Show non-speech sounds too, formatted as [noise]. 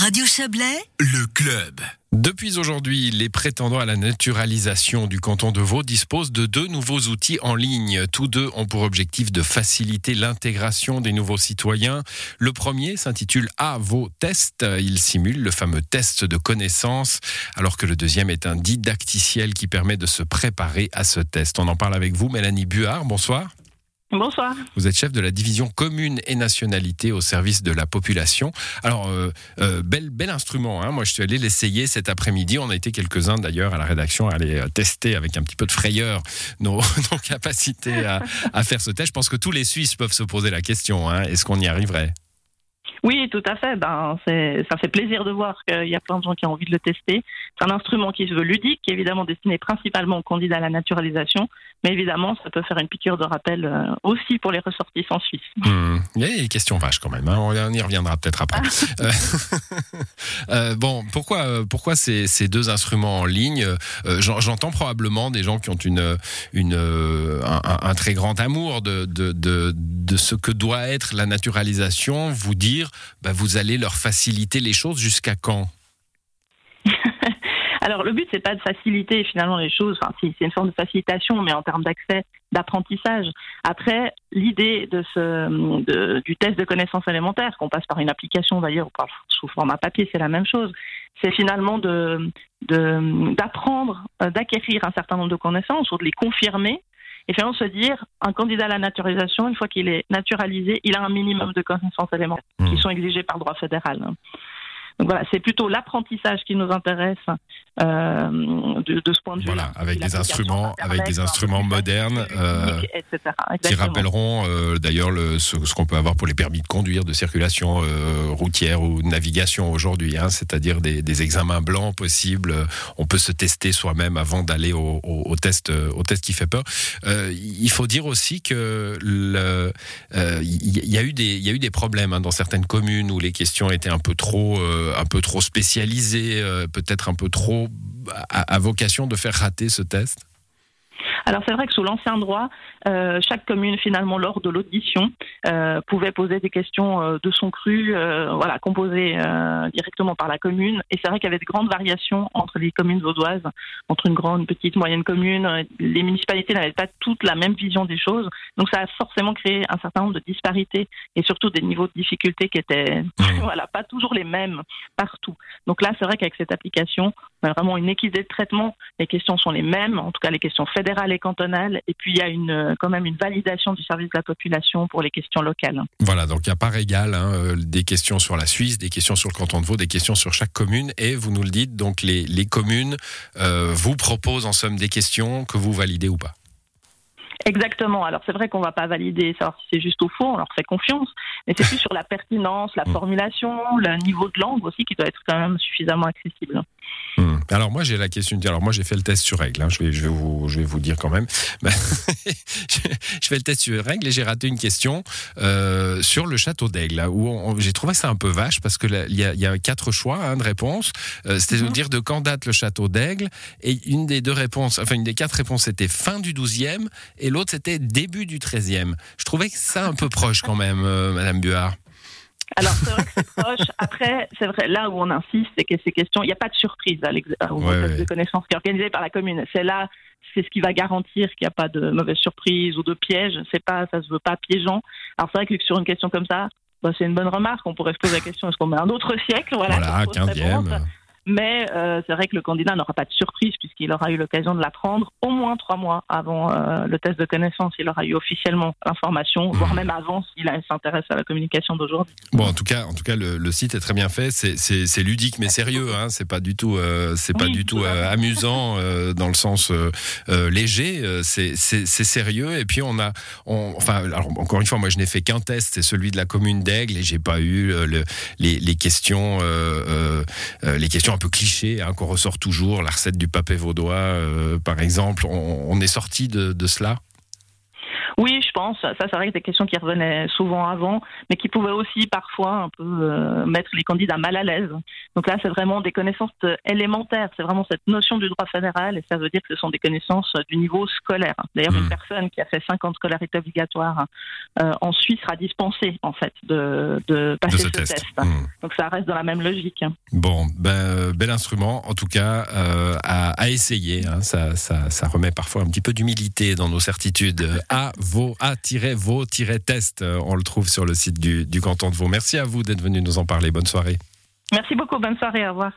Radio Chablais, Le club. Depuis aujourd'hui, les prétendants à la naturalisation du canton de Vaud disposent de deux nouveaux outils en ligne. Tous deux ont pour objectif de faciliter l'intégration des nouveaux citoyens. Le premier s'intitule A Vaud Test. Il simule le fameux test de connaissance, alors que le deuxième est un didacticiel qui permet de se préparer à ce test. On en parle avec vous, Mélanie Buard. Bonsoir. Bonsoir. Vous êtes chef de la division commune et nationalité au service de la population. Alors, euh, euh, bel, bel instrument. Hein. Moi, je suis allé l'essayer cet après-midi. On a été quelques-uns d'ailleurs à la rédaction à aller euh, tester avec un petit peu de frayeur [laughs] nos, [laughs] nos capacités à, à, faire ce test. Je pense que tous les Suisses peuvent se poser la question. Hein. Est-ce qu'on y arriverait? Oui, tout à fait. Ben, ça fait plaisir de voir qu'il y a plein de gens qui ont envie de le tester. C'est un instrument qui se veut ludique, qui est évidemment destiné principalement aux candidats à la naturalisation, mais évidemment, ça peut faire une piqûre de rappel euh, aussi pour les ressortissants suisses. Mmh. Il y a des questions vaches quand même. Hein. On y reviendra peut-être après. [laughs] euh, [laughs] euh, bon, pourquoi, pourquoi ces, ces, deux instruments en ligne euh, J'entends probablement des gens qui ont une, une, un, un, très grand amour de, de, de, de ce que doit être la naturalisation vous dire bah, vous allez leur faciliter les choses jusqu'à quand [laughs] alors le but c'est pas de faciliter finalement les choses, c'est une forme de facilitation, mais en termes d'accès, d'apprentissage. Après l'idée du test de connaissances élémentaires, qu'on passe par une application d'ailleurs ou sous format papier, c'est la même chose. C'est finalement d'apprendre, euh, d'acquérir un certain nombre de connaissances ou de les confirmer et finalement se dire un candidat à la naturalisation, une fois qu'il est naturalisé, il a un minimum de connaissances élémentaires qui sont exigées par le droit fédéral. Donc voilà, c'est plutôt l'apprentissage qui nous intéresse euh, de, de, ce point de vue. Voilà, avec des instruments, avec des instruments modernes, euh, etc. qui rappelleront euh, d'ailleurs ce, ce qu'on peut avoir pour les permis de conduire, de circulation euh, routière ou de navigation aujourd'hui, hein, c'est-à-dire des, des, examens blancs possibles. On peut se tester soi-même avant d'aller au, au, au, test, au test qui fait peur. Il faut dire aussi que il y, a eu des, il y a eu des problèmes hein, dans certaines communes où les questions étaient un peu trop un peu trop spécialisé, euh, peut-être un peu trop à, à vocation de faire rater ce test alors c'est vrai que sous l'ancien droit, euh, chaque commune finalement lors de l'audition euh, pouvait poser des questions euh, de son cru, voilà, composées directement par la commune. Et c'est vrai qu'il y avait de grandes variations entre les communes vaudoises, entre une grande, petite, moyenne commune. Les municipalités n'avaient pas toutes la même vision des choses, donc ça a forcément créé un certain nombre de disparités et surtout des niveaux de difficulté qui étaient, [laughs] voilà, pas toujours les mêmes partout. Donc là, c'est vrai qu'avec cette application, on a vraiment une équité de traitement. Les questions sont les mêmes, en tout cas les questions fédérales et cantonales. Et puis il y a une, quand même une validation du service de la population pour les questions locales. Voilà, donc il y a part égale hein, euh, des questions sur la Suisse, des questions sur le canton de Vaud, des questions sur chaque commune. Et vous nous le dites, donc les, les communes euh, vous proposent en somme des questions que vous validez ou pas. Exactement. Alors c'est vrai qu'on va pas valider savoir si c'est juste ou faux, on leur fait confiance, mais c'est plus sur la pertinence, la formulation, le niveau de langue aussi qui doit être quand même suffisamment accessible. Mmh. Alors moi j'ai la question. Alors moi j'ai fait le test sur règle. Hein. Je, vais, je, vais vous, je vais vous dire quand même. [laughs] je fais le test sur règle et j'ai raté une question euh, sur le château d'Aigle où j'ai trouvé ça un peu vache parce que il y, y, a quatre choix hein, de réponses. Euh, C'était mmh. de dire de quand date le château d'Aigle et une des deux réponses, enfin une des quatre réponses c'était fin du 12e et l'autre c'était début du 13e. Je trouvais que ça un peu proche quand même, euh, Madame Buard. Alors, c'est vrai que c'est proche. Après, c'est vrai, là où on insiste, c'est que ces questions, il n'y a pas de surprise à au ouais, ouais. de connaissances qui est organisé par la commune. C'est là, c'est ce qui va garantir qu'il n'y a pas de mauvaise surprise ou de piège. C'est pas, ça se veut pas piégeant. Alors, c'est vrai que sur une question comme ça, bah, c'est une bonne remarque. On pourrait se poser la question est-ce qu'on met un autre siècle? Voilà, voilà 15e. Mais euh, c'est vrai que le candidat n'aura pas de surprise puisqu'il aura eu l'occasion de l'apprendre au moins trois mois avant euh, le test de connaissance. Il aura eu officiellement l'information, mmh. voire même avant s'il s'intéresse à la communication d'aujourd'hui. Bon, en tout cas, en tout cas, le, le site est très bien fait. C'est ludique mais sérieux. Hein. C'est pas du tout, euh, c'est oui, pas du tout amusant dans le sens léger. C'est sérieux. Et puis on a, on, enfin, alors encore une fois, moi je n'ai fait qu'un test, c'est celui de la commune d'Aigle et j'ai pas eu le, les, les, questions, les questions un peu cliché hein, qu'on ressort toujours, la recette du papé vaudois, euh, par exemple. On, est sorti de, cela? Je pense. Ça, c'est vrai que des questions qui revenaient souvent avant, mais qui pouvaient aussi parfois un peu euh, mettre les candidats mal à l'aise. Donc là, c'est vraiment des connaissances élémentaires. C'est vraiment cette notion du droit fédéral et ça veut dire que ce sont des connaissances du niveau scolaire. D'ailleurs, une hmm. personne qui a fait 5 ans de scolarité obligatoire euh, en Suisse sera dispensée en fait de, passer ce, test. Hmm. Donc ça reste dans la même logique. Bon, ben, euh, bel instrument en tout cas euh, à, essayer. Hein. Ça, ça, remet parfois un petit peu d'humilité dans nos certitudes. A, vos, A-vos-test, on le trouve sur le site du, du canton de Vaud. Merci à vous d'être venu nous en parler. Bonne soirée. Merci beaucoup. Bonne soirée. Au revoir.